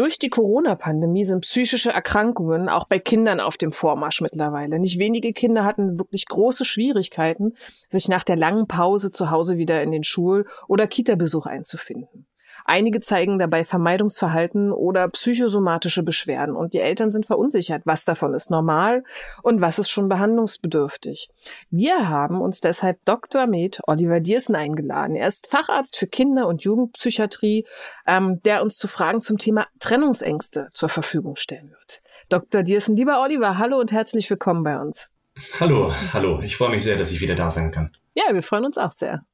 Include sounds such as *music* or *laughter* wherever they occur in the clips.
Durch die Corona-Pandemie sind psychische Erkrankungen auch bei Kindern auf dem Vormarsch mittlerweile. Nicht wenige Kinder hatten wirklich große Schwierigkeiten, sich nach der langen Pause zu Hause wieder in den Schul- oder Kita-Besuch einzufinden. Einige zeigen dabei Vermeidungsverhalten oder psychosomatische Beschwerden und die Eltern sind verunsichert, was davon ist normal und was ist schon behandlungsbedürftig. Wir haben uns deshalb Dr. Med Oliver Diersen eingeladen. Er ist Facharzt für Kinder- und Jugendpsychiatrie, ähm, der uns zu Fragen zum Thema Trennungsängste zur Verfügung stellen wird. Dr. Diersen, lieber Oliver, hallo und herzlich willkommen bei uns. Hallo, hallo. Ich freue mich sehr, dass ich wieder da sein kann. Ja, wir freuen uns auch sehr.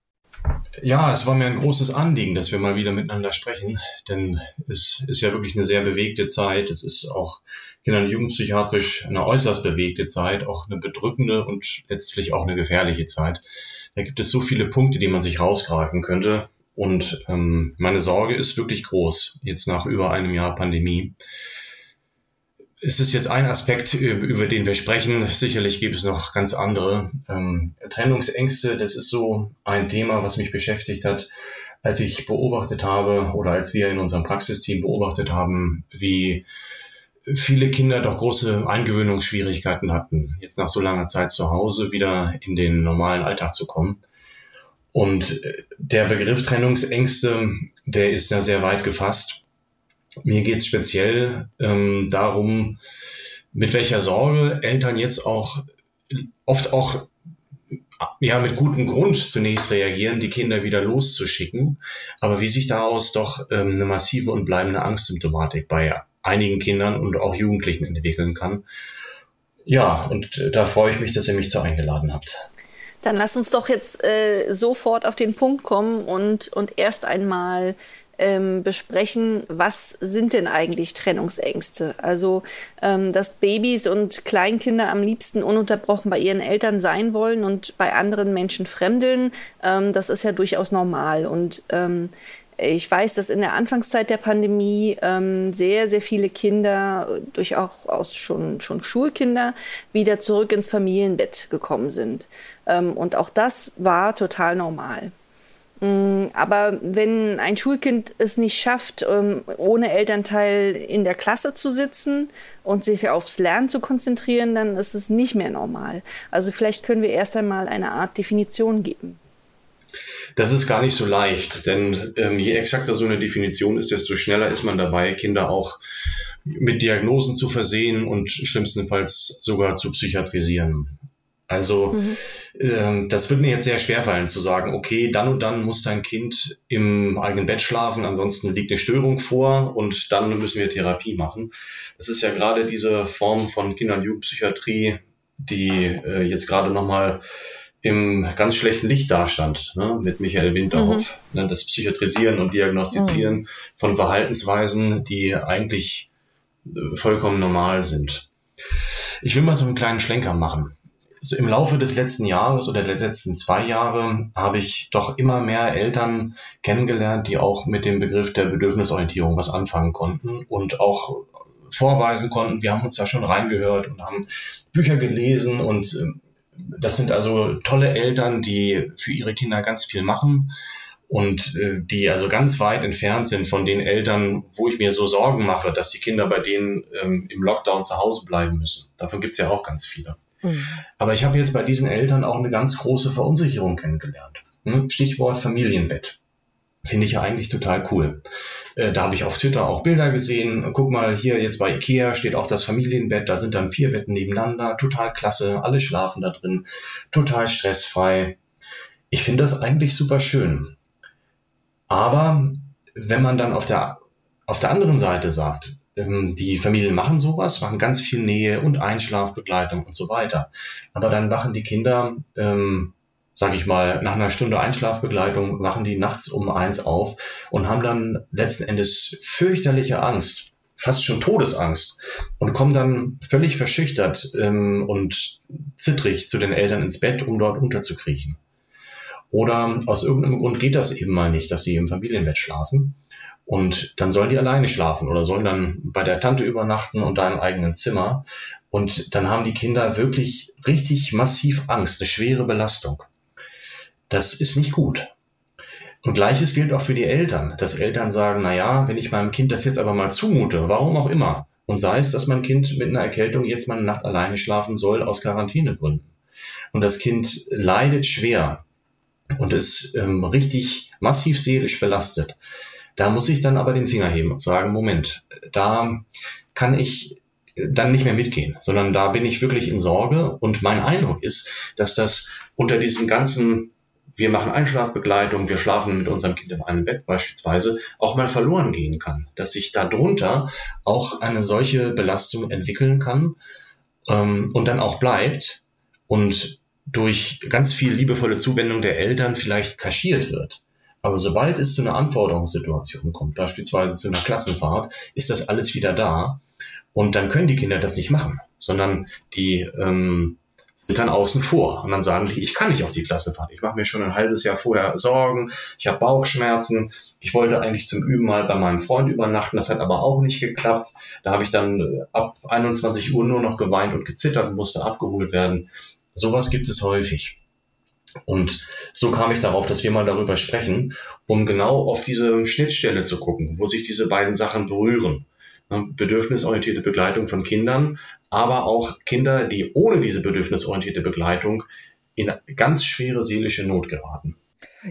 Ja, es war mir ein großes Anliegen, dass wir mal wieder miteinander sprechen, denn es ist ja wirklich eine sehr bewegte Zeit. Es ist auch kinder- und jugendpsychiatrisch eine äußerst bewegte Zeit, auch eine bedrückende und letztlich auch eine gefährliche Zeit. Da gibt es so viele Punkte, die man sich rausgreifen könnte. Und ähm, meine Sorge ist wirklich groß, jetzt nach über einem Jahr Pandemie es ist jetzt ein Aspekt, über den wir sprechen. Sicherlich gibt es noch ganz andere. Ähm, Trennungsängste, das ist so ein Thema, was mich beschäftigt hat, als ich beobachtet habe oder als wir in unserem Praxisteam beobachtet haben, wie viele Kinder doch große Eingewöhnungsschwierigkeiten hatten, jetzt nach so langer Zeit zu Hause wieder in den normalen Alltag zu kommen. Und äh, der Begriff Trennungsängste, der ist da sehr weit gefasst. Mir geht es speziell ähm, darum, mit welcher Sorge Eltern jetzt auch oft auch ja mit gutem Grund zunächst reagieren, die Kinder wieder loszuschicken, aber wie sich daraus doch ähm, eine massive und bleibende Angstsymptomatik bei einigen Kindern und auch Jugendlichen entwickeln kann. Ja, und da freue ich mich, dass ihr mich zu eingeladen habt. Dann lass uns doch jetzt äh, sofort auf den Punkt kommen und, und erst einmal ähm, besprechen, was sind denn eigentlich Trennungsängste? Also, ähm, dass Babys und Kleinkinder am liebsten ununterbrochen bei ihren Eltern sein wollen und bei anderen Menschen fremdeln, ähm, das ist ja durchaus normal. Und ähm, ich weiß, dass in der Anfangszeit der Pandemie ähm, sehr, sehr viele Kinder, durchaus schon, schon Schulkinder, wieder zurück ins Familienbett gekommen sind. Ähm, und auch das war total normal. Mm, aber wenn ein Schulkind es nicht schafft, ähm, ohne Elternteil in der Klasse zu sitzen und sich aufs Lernen zu konzentrieren, dann ist es nicht mehr normal. Also vielleicht können wir erst einmal eine Art Definition geben. Das ist gar nicht so leicht, denn ähm, je exakter so eine Definition ist, desto schneller ist man dabei, Kinder auch mit Diagnosen zu versehen und schlimmstenfalls sogar zu psychiatrisieren. Also mhm. ähm, das wird mir jetzt sehr schwer fallen zu sagen, okay, dann und dann muss dein Kind im eigenen Bett schlafen, ansonsten liegt eine Störung vor und dann müssen wir Therapie machen. Das ist ja gerade diese Form von Kinder- und Jugendpsychiatrie, die äh, jetzt gerade nochmal im ganz schlechten Licht dastand, ne, mit Michael Winterhoff. Mhm. Ne, das Psychiatrisieren und Diagnostizieren mhm. von Verhaltensweisen, die eigentlich äh, vollkommen normal sind. Ich will mal so einen kleinen Schlenker machen im Laufe des letzten Jahres oder der letzten zwei Jahre habe ich doch immer mehr Eltern kennengelernt, die auch mit dem Begriff der Bedürfnisorientierung was anfangen konnten und auch vorweisen konnten. Wir haben uns da schon reingehört und haben Bücher gelesen und ähm, das sind also tolle Eltern, die für ihre Kinder ganz viel machen und äh, die also ganz weit entfernt sind von den Eltern, wo ich mir so Sorgen mache, dass die Kinder bei denen ähm, im Lockdown zu Hause bleiben müssen. Davon gibt es ja auch ganz viele. Aber ich habe jetzt bei diesen Eltern auch eine ganz große Verunsicherung kennengelernt. Hm? Stichwort Familienbett. Finde ich ja eigentlich total cool. Äh, da habe ich auf Twitter auch Bilder gesehen. Guck mal, hier jetzt bei Ikea steht auch das Familienbett. Da sind dann vier Betten nebeneinander. Total klasse. Alle schlafen da drin. Total stressfrei. Ich finde das eigentlich super schön. Aber wenn man dann auf der, auf der anderen Seite sagt, die Familien machen sowas, machen ganz viel Nähe und Einschlafbegleitung und so weiter. Aber dann wachen die Kinder, ähm, sage ich mal, nach einer Stunde Einschlafbegleitung, wachen die nachts um eins auf und haben dann letzten Endes fürchterliche Angst, fast schon Todesangst und kommen dann völlig verschüchtert ähm, und zittrig zu den Eltern ins Bett, um dort unterzukriechen. Oder aus irgendeinem Grund geht das eben mal nicht, dass sie im Familienbett schlafen. Und dann sollen die alleine schlafen oder sollen dann bei der Tante übernachten und da im eigenen Zimmer. Und dann haben die Kinder wirklich richtig massiv Angst, eine schwere Belastung. Das ist nicht gut. Und gleiches gilt auch für die Eltern, dass Eltern sagen, na ja, wenn ich meinem Kind das jetzt aber mal zumute, warum auch immer, und sei es, dass mein Kind mit einer Erkältung jetzt mal eine Nacht alleine schlafen soll aus Quarantänegründen. Und das Kind leidet schwer und ist ähm, richtig massiv seelisch belastet. Da muss ich dann aber den Finger heben und sagen, Moment, da kann ich dann nicht mehr mitgehen, sondern da bin ich wirklich in Sorge. Und mein Eindruck ist, dass das unter diesem ganzen, wir machen Einschlafbegleitung, wir schlafen mit unserem Kind in einem Bett beispielsweise, auch mal verloren gehen kann. Dass sich darunter auch eine solche Belastung entwickeln kann ähm, und dann auch bleibt und durch ganz viel liebevolle Zuwendung der Eltern vielleicht kaschiert wird. Aber sobald es zu einer Anforderungssituation kommt, beispielsweise zu einer Klassenfahrt, ist das alles wieder da. Und dann können die Kinder das nicht machen, sondern die ähm, sind dann außen vor. Und dann sagen die, ich kann nicht auf die Klassenfahrt. Ich mache mir schon ein halbes Jahr vorher Sorgen. Ich habe Bauchschmerzen. Ich wollte eigentlich zum Üben mal bei meinem Freund übernachten. Das hat aber auch nicht geklappt. Da habe ich dann ab 21 Uhr nur noch geweint und gezittert und musste abgeholt werden. Sowas gibt es häufig. Und so kam ich darauf, dass wir mal darüber sprechen, um genau auf diese Schnittstelle zu gucken, wo sich diese beiden Sachen berühren. Bedürfnisorientierte Begleitung von Kindern, aber auch Kinder, die ohne diese bedürfnisorientierte Begleitung in ganz schwere seelische Not geraten.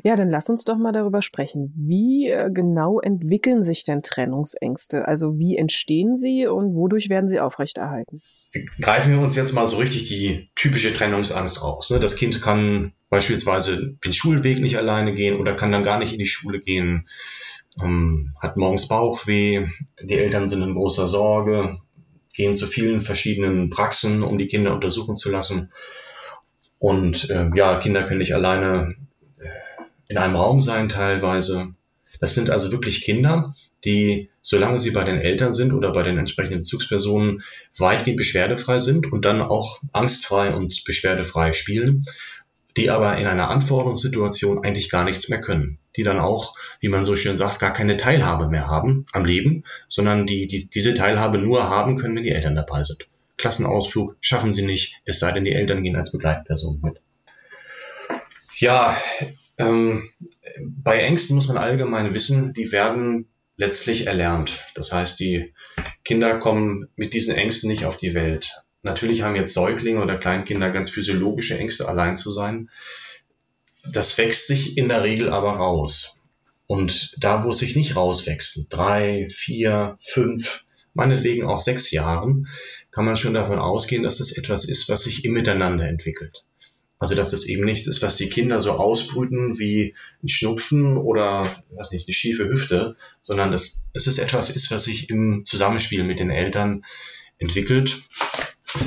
Ja, dann lass uns doch mal darüber sprechen. Wie äh, genau entwickeln sich denn Trennungsängste? Also wie entstehen sie und wodurch werden sie aufrechterhalten? Greifen wir uns jetzt mal so richtig die typische Trennungsangst raus. Ne? Das Kind kann beispielsweise den Schulweg nicht alleine gehen oder kann dann gar nicht in die Schule gehen, ähm, hat morgens Bauchweh, die Eltern sind in großer Sorge, gehen zu vielen verschiedenen Praxen, um die Kinder untersuchen zu lassen. Und äh, ja, Kinder können nicht alleine in einem Raum sein teilweise. Das sind also wirklich Kinder, die, solange sie bei den Eltern sind oder bei den entsprechenden Bezugspersonen, weitgehend beschwerdefrei sind und dann auch angstfrei und beschwerdefrei spielen, die aber in einer Anforderungssituation eigentlich gar nichts mehr können, die dann auch, wie man so schön sagt, gar keine Teilhabe mehr haben am Leben, sondern die, die diese Teilhabe nur haben können, wenn die Eltern dabei sind. Klassenausflug schaffen sie nicht, es sei denn, die Eltern gehen als Begleitperson mit. Ja, ähm, bei Ängsten muss man allgemein wissen, die werden letztlich erlernt. Das heißt, die Kinder kommen mit diesen Ängsten nicht auf die Welt. Natürlich haben jetzt Säuglinge oder Kleinkinder ganz physiologische Ängste, allein zu sein. Das wächst sich in der Regel aber raus. Und da, wo es sich nicht rauswächst, drei, vier, fünf, meinetwegen auch sechs Jahren, kann man schon davon ausgehen, dass es etwas ist, was sich im Miteinander entwickelt. Also dass das eben nichts ist, was die Kinder so ausbrüten wie ein Schnupfen oder was nicht, eine schiefe Hüfte, sondern es, es ist etwas ist, was sich im Zusammenspiel mit den Eltern entwickelt.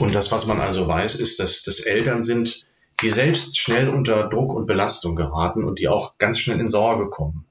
Und das, was man also weiß, ist, dass das Eltern sind, die selbst schnell unter Druck und Belastung geraten und die auch ganz schnell in Sorge kommen.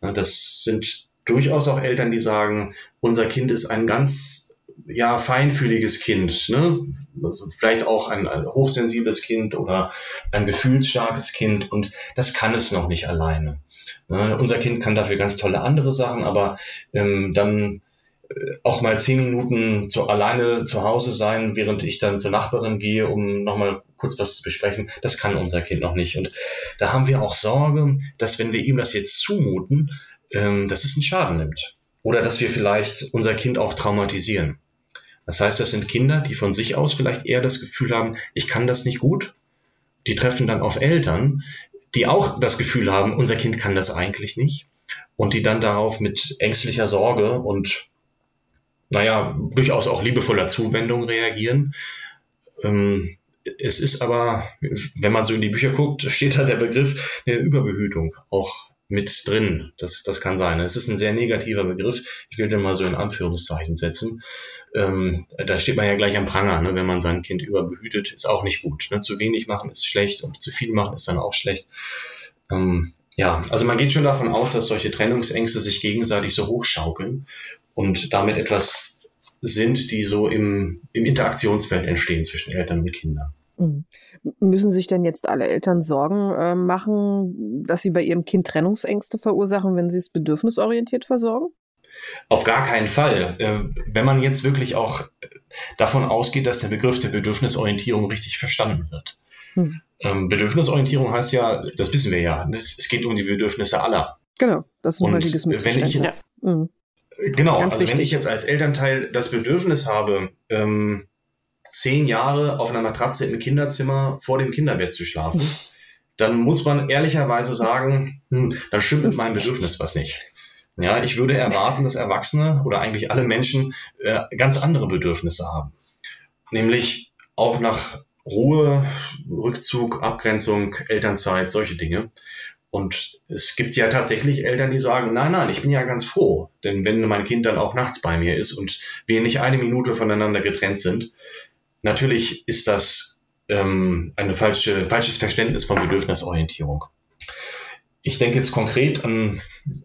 Das sind durchaus auch Eltern, die sagen, unser Kind ist ein ganz ja, feinfühliges Kind, ne? Also vielleicht auch ein, ein, hochsensibles Kind oder ein gefühlsstarkes Kind und das kann es noch nicht alleine. Ne? Unser Kind kann dafür ganz tolle andere Sachen, aber ähm, dann äh, auch mal zehn Minuten zu, alleine zu Hause sein, während ich dann zur Nachbarin gehe, um nochmal kurz was zu besprechen, das kann unser Kind noch nicht. Und da haben wir auch Sorge, dass wenn wir ihm das jetzt zumuten, ähm, dass es einen Schaden nimmt. Oder dass wir vielleicht unser Kind auch traumatisieren. Das heißt, das sind Kinder, die von sich aus vielleicht eher das Gefühl haben, ich kann das nicht gut. Die treffen dann auf Eltern, die auch das Gefühl haben, unser Kind kann das eigentlich nicht. Und die dann darauf mit ängstlicher Sorge und, naja, durchaus auch liebevoller Zuwendung reagieren. Ähm, es ist aber, wenn man so in die Bücher guckt, steht da der Begriff der Überbehütung auch mit drin. Das, das kann sein. Es ist ein sehr negativer Begriff. Ich will den mal so in Anführungszeichen setzen. Ähm, da steht man ja gleich am Pranger, ne? wenn man sein Kind überbehütet, ist auch nicht gut. Ne? Zu wenig machen ist schlecht und zu viel machen ist dann auch schlecht. Ähm, ja, also man geht schon davon aus, dass solche Trennungsängste sich gegenseitig so hochschaukeln und damit etwas sind, die so im, im Interaktionsfeld entstehen zwischen Eltern und Kindern. Mhm. Müssen sich denn jetzt alle Eltern Sorgen äh, machen, dass sie bei ihrem Kind Trennungsängste verursachen, wenn sie es bedürfnisorientiert versorgen? Auf gar keinen Fall. Äh, wenn man jetzt wirklich auch davon ausgeht, dass der Begriff der Bedürfnisorientierung richtig verstanden wird. Hm. Ähm, Bedürfnisorientierung heißt ja, das wissen wir ja, es, geht um die Bedürfnisse aller. Genau, das ist ein heutiges Missverständnis. Wenn ich, ja. Genau, Ganz also wichtig. wenn ich jetzt als Elternteil das Bedürfnis habe, ähm, zehn Jahre auf einer Matratze im Kinderzimmer vor dem Kinderbett zu schlafen, dann muss man ehrlicherweise sagen, hm, da stimmt mit meinem Bedürfnis was nicht. Ja, ich würde erwarten, dass Erwachsene oder eigentlich alle Menschen äh, ganz andere Bedürfnisse haben. Nämlich auch nach Ruhe, Rückzug, Abgrenzung, Elternzeit, solche Dinge. Und es gibt ja tatsächlich Eltern, die sagen, nein, nein, ich bin ja ganz froh. Denn wenn mein Kind dann auch nachts bei mir ist und wir nicht eine Minute voneinander getrennt sind, natürlich ist das ähm, ein falsche, falsches Verständnis von Bedürfnisorientierung. Ich denke jetzt konkret an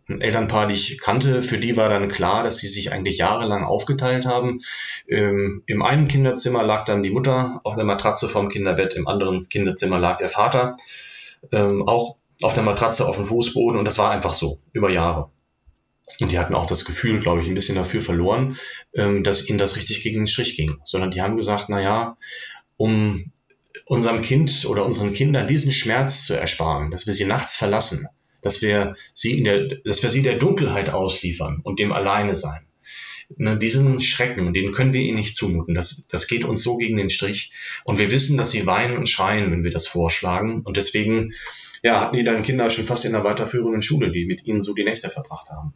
ein Elternpaar, die ich kannte. Für die war dann klar, dass sie sich eigentlich jahrelang aufgeteilt haben. Ähm, Im einen Kinderzimmer lag dann die Mutter auf der Matratze vorm Kinderbett, im anderen Kinderzimmer lag der Vater ähm, auch auf der Matratze auf dem Fußboden und das war einfach so über Jahre. Und die hatten auch das Gefühl, glaube ich, ein bisschen dafür verloren, ähm, dass ihnen das richtig gegen den Strich ging. Sondern die haben gesagt, na ja, um unserem Kind oder unseren Kindern diesen Schmerz zu ersparen, dass wir sie nachts verlassen, dass wir sie in der, dass wir sie der Dunkelheit ausliefern und dem Alleine sein. Ne, diesen Schrecken, den können wir ihnen nicht zumuten. Das, das geht uns so gegen den Strich. Und wir wissen, dass sie weinen und schreien, wenn wir das vorschlagen. Und deswegen, ja, hatten die dann Kinder schon fast in der weiterführenden Schule, die mit ihnen so die Nächte verbracht haben.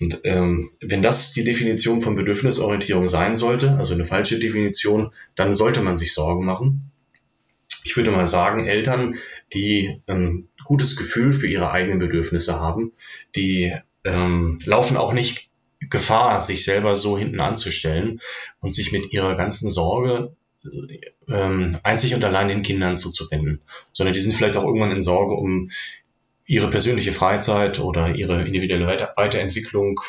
Und ähm, wenn das die Definition von Bedürfnisorientierung sein sollte, also eine falsche Definition, dann sollte man sich Sorgen machen ich würde mal sagen, Eltern, die ein gutes Gefühl für ihre eigenen Bedürfnisse haben, die ähm, laufen auch nicht Gefahr, sich selber so hinten anzustellen und sich mit ihrer ganzen Sorge ähm, einzig und allein den Kindern zuzuwenden, sondern die sind vielleicht auch irgendwann in Sorge um ihre persönliche Freizeit oder ihre individuelle Weiterentwicklung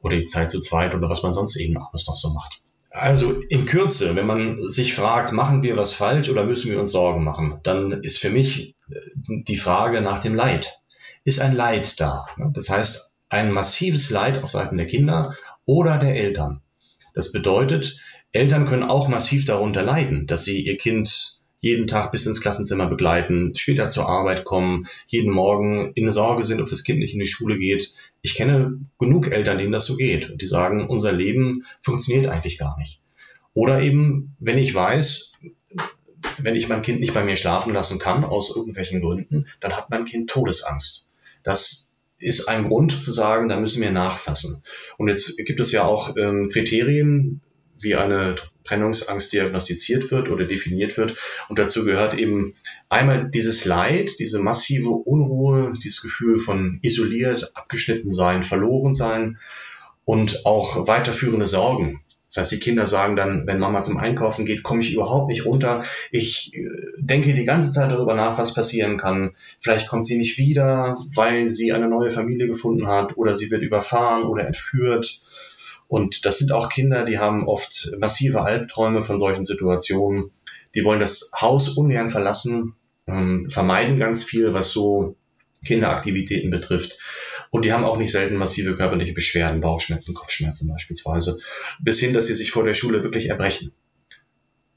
oder die Zeit zu zweit oder was man sonst eben alles noch so macht. Also in Kürze, wenn man sich fragt, machen wir was falsch oder müssen wir uns Sorgen machen, dann ist für mich äh, die Frage nach dem Leid. Ist ein Leid da? Das heißt, ein massives Leid auf Seiten der Kinder oder der Eltern. Das bedeutet, Eltern können auch massiv darunter leiden, dass sie ihr Kind jeden Tag bis ins Klassenzimmer begleiten, später zur Arbeit kommen, jeden Morgen in Sorge sind, ob das Kind nicht in die Schule geht. Ich kenne genug Eltern, denen das so geht und die sagen, unser Leben funktioniert eigentlich gar nicht. Oder eben, wenn ich weiß, wenn ich mein Kind nicht bei mir schlafen lassen kann, aus irgendwelchen Gründen, dann hat mein Kind Todesangst. Das ist ein Grund zu sagen, da müssen wir nachfassen. Und jetzt gibt es ja auch ähm, Kriterien, wie eine Trennungsangst diagnostiziert wird oder definiert wird. Und dazu gehört eben einmal dieses Leid, diese massive Unruhe, dieses Gefühl von isoliert, abgeschnitten sein, verloren sein und auch weiterführende Sorgen. Das heißt, die Kinder sagen dann, wenn Mama zum Einkaufen geht, komme ich überhaupt nicht runter. Ich äh, denke die ganze Zeit darüber nach, was passieren kann. Vielleicht kommt sie nicht wieder, weil sie eine neue Familie gefunden hat oder sie wird überfahren oder entführt und das sind auch Kinder, die haben oft massive Albträume von solchen Situationen. Die wollen das Haus ungern verlassen, ähm, vermeiden ganz viel, was so Kinderaktivitäten betrifft. Und die haben auch nicht selten massive körperliche Beschwerden, Bauchschmerzen, Kopfschmerzen beispielsweise, bis hin, dass sie sich vor der Schule wirklich erbrechen.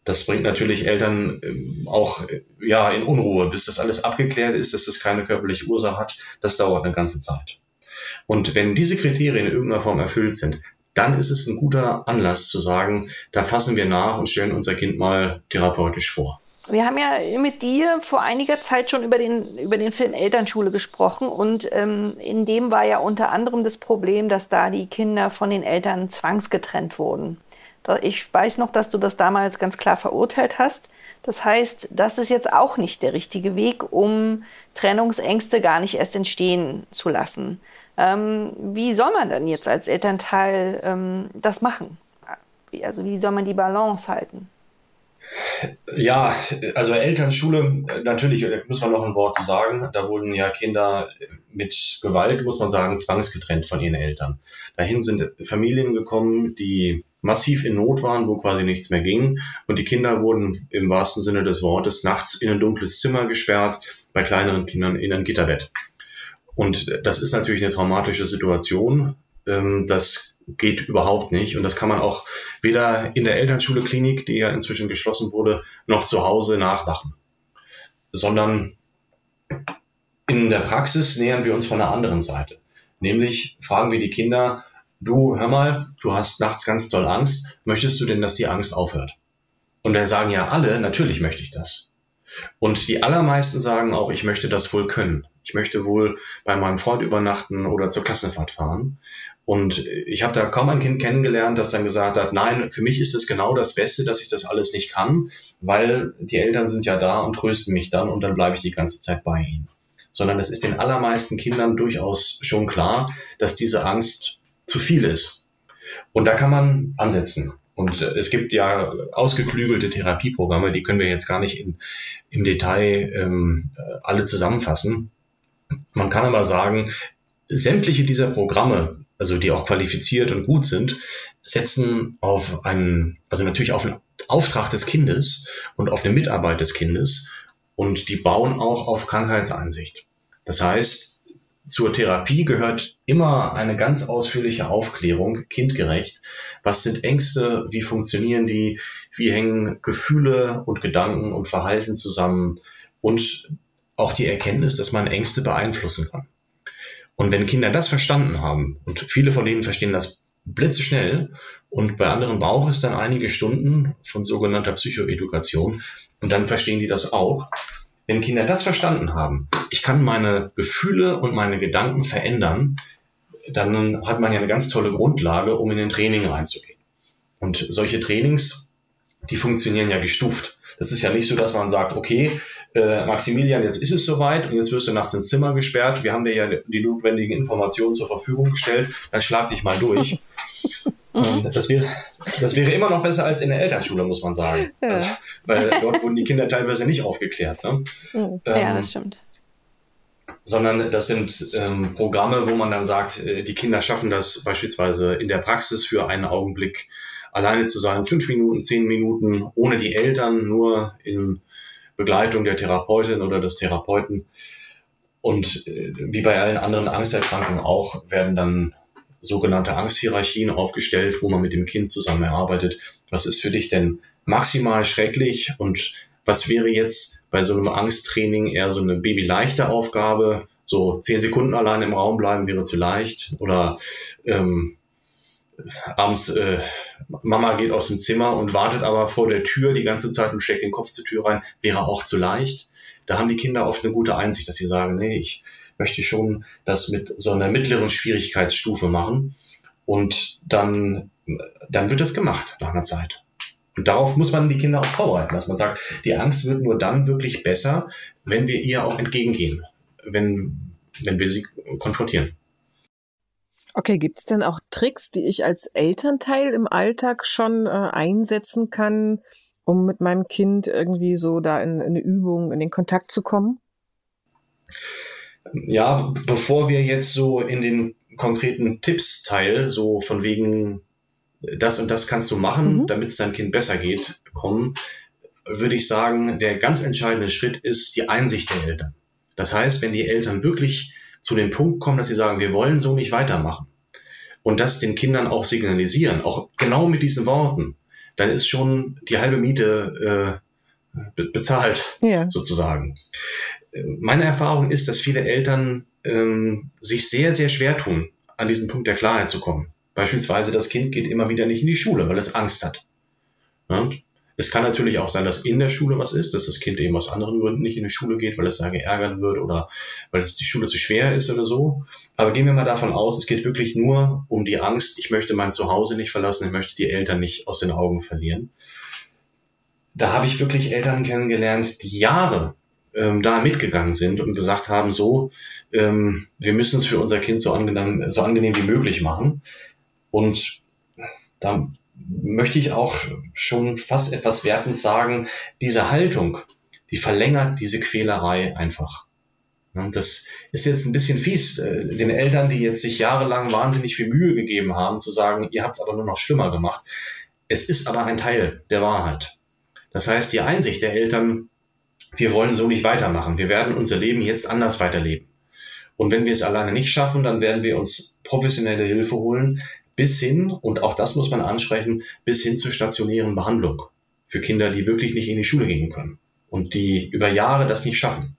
Das bringt natürlich Eltern ähm, auch ja in Unruhe, bis das alles abgeklärt ist, dass das keine körperliche Ursache hat. Das dauert eine ganze Zeit. Und wenn diese Kriterien in irgendeiner Form erfüllt sind, dann ist es ein guter Anlass zu sagen, da fassen wir nach und stellen unser Kind mal therapeutisch vor. Wir haben ja mit dir vor einiger Zeit schon über den, über den Film Elternschule gesprochen und ähm, in dem war ja unter anderem das Problem, dass da die Kinder von den Eltern zwangsgetrennt wurden. Ich weiß noch, dass du das damals ganz klar verurteilt hast. Das heißt, das ist jetzt auch nicht der richtige Weg, um Trennungsängste gar nicht erst entstehen zu lassen. Ähm, wie soll man dann jetzt als Elternteil ähm, das machen? Also wie soll man die Balance halten? Ja, also Elternschule, natürlich muss man noch ein Wort zu sagen. Da wurden ja Kinder mit Gewalt, muss man sagen, zwangsgetrennt von ihren Eltern. Dahin sind Familien gekommen, die massiv in Not waren, wo quasi nichts mehr ging. Und die Kinder wurden im wahrsten Sinne des Wortes nachts in ein dunkles Zimmer gesperrt, bei kleineren Kindern in ein Gitterbett. Und das ist natürlich eine traumatische Situation. Ähm, das geht überhaupt nicht. Und das kann man auch weder in der Elternschule Klinik, die ja inzwischen geschlossen wurde, noch zu Hause nachmachen. Sondern in der Praxis nähern wir uns von der anderen Seite. Nämlich fragen wir die Kinder, du, hör mal, du hast nachts ganz doll Angst, möchtest du denn, dass die Angst aufhört? Und dann sagen ja alle, natürlich möchte ich das. Und die allermeisten sagen auch, ich möchte das wohl können. Ich möchte wohl bei meinem Freund übernachten oder zur Klassenfahrt fahren. Und ich habe da kaum ein Kind kennengelernt, das dann gesagt hat, nein, für mich ist es genau das Beste, dass ich das alles nicht kann, weil die Eltern sind ja da und trösten mich dann und dann bleibe ich die ganze Zeit bei ihnen. Sondern es ist den allermeisten Kindern durchaus schon klar, dass diese Angst zu viel ist. Und da kann man ansetzen. Und äh, es gibt ja ausgeklügelte Therapieprogramme, die können wir jetzt gar nicht in, im Detail ähm, äh, alle zusammenfassen. Man kann aber sagen, sämtliche dieser Programme, also die auch qualifiziert und gut sind, setzen auf einen, also natürlich auf einen Auftrag des Kindes und auf eine Mitarbeit des Kindes und die bauen auch auf Krankheitseinsicht. Das heißt, zur Therapie gehört immer eine ganz ausführliche Aufklärung, kindgerecht. Was sind Ängste? Wie funktionieren die? Wie hängen Gefühle und Gedanken und Verhalten zusammen? Und auch die Erkenntnis, dass man Ängste beeinflussen kann. Und wenn Kinder das verstanden haben, und viele von denen verstehen das blitzeschnell, und bei anderen braucht es dann einige Stunden von sogenannter Psychoedukation, und dann verstehen die das auch, wenn Kinder das verstanden haben, ich kann meine Gefühle und meine Gedanken verändern, dann hat man ja eine ganz tolle Grundlage, um in den Training reinzugehen. Und solche Trainings, die funktionieren ja gestuft. Das ist ja nicht so, dass man sagt, okay, äh, Maximilian, jetzt ist es soweit und jetzt wirst du nachts ins Zimmer gesperrt. Wir haben dir ja die notwendigen Informationen zur Verfügung gestellt. Dann schlag dich mal durch. Mhm. Das, wäre, das wäre immer noch besser als in der Elternschule, muss man sagen. Ja. Also, weil dort wurden die Kinder teilweise nicht aufgeklärt. Ne? Mhm. Ja, ähm, das stimmt. Sondern das sind ähm, Programme, wo man dann sagt, äh, die Kinder schaffen das beispielsweise in der Praxis für einen Augenblick alleine zu sein, fünf Minuten, zehn Minuten, ohne die Eltern, nur in Begleitung der Therapeutin oder des Therapeuten. Und äh, wie bei allen anderen Angsterkrankungen auch, werden dann sogenannte Angsthierarchien aufgestellt, wo man mit dem Kind zusammen erarbeitet. Was ist für dich denn maximal schrecklich und was wäre jetzt bei so einem Angsttraining eher so eine babyleichte Aufgabe? So zehn Sekunden allein im Raum bleiben wäre zu leicht oder ähm, abends äh, Mama geht aus dem Zimmer und wartet aber vor der Tür die ganze Zeit und steckt den Kopf zur Tür rein, wäre auch zu leicht. Da haben die Kinder oft eine gute Einsicht, dass sie sagen, nee, ich möchte schon das mit so einer mittleren Schwierigkeitsstufe machen. Und dann, dann wird es gemacht nach einer Zeit. Und darauf muss man die Kinder auch vorbereiten, dass man sagt, die Angst wird nur dann wirklich besser, wenn wir ihr auch entgegengehen, wenn, wenn wir sie konfrontieren. Okay, gibt es denn auch Tricks, die ich als Elternteil im Alltag schon äh, einsetzen kann, um mit meinem Kind irgendwie so da in, in eine Übung, in den Kontakt zu kommen? Ja, bevor wir jetzt so in den konkreten Tipps-Teil, so von wegen, das und das kannst du machen, mhm. damit es deinem Kind besser geht, kommen, würde ich sagen, der ganz entscheidende Schritt ist die Einsicht der Eltern. Das heißt, wenn die Eltern wirklich zu dem Punkt kommen, dass sie sagen, wir wollen so nicht weitermachen und das den Kindern auch signalisieren, auch genau mit diesen Worten, dann ist schon die halbe Miete äh, be bezahlt, ja. sozusagen meine Erfahrung ist, dass viele Eltern ähm, sich sehr, sehr schwer tun, an diesen Punkt der Klarheit zu kommen. Beispielsweise das Kind geht immer wieder nicht in die Schule, weil es Angst hat. Ja? Es kann natürlich auch sein, dass in der Schule was ist, dass das Kind eben aus anderen Gründen nicht in die Schule geht, weil es da geärgert wird oder weil es die Schule zu schwer ist oder so. Aber gehen wir mal davon aus, es geht wirklich nur um die Angst, ich möchte mein Zuhause nicht verlassen, ich möchte die Eltern nicht aus den Augen verlieren. Da habe ich wirklich Eltern kennengelernt, die Jahre ähm, da mitgegangen sind und gesagt haben, so, ähm, wir müssen es für unser Kind so angenehm, so angenehm wie möglich machen. Und da möchte ich auch schon fast etwas wertend sagen, diese Haltung, die verlängert diese Quälerei einfach. Das ist jetzt ein bisschen fies, äh, den Eltern, die jetzt sich jahrelang wahnsinnig viel Mühe gegeben haben, zu sagen, ihr habt es aber nur noch schlimmer gemacht. Es ist aber ein Teil der Wahrheit. Das heißt, die Einsicht der Eltern, wir wollen so nicht weitermachen. Wir werden unser Leben jetzt anders weiterleben. Und wenn wir es alleine nicht schaffen, dann werden wir uns professionelle Hilfe holen, bis hin, und auch das muss man ansprechen, bis hin zur stationären Behandlung für Kinder, die wirklich nicht in die Schule gehen können und die über Jahre das nicht schaffen.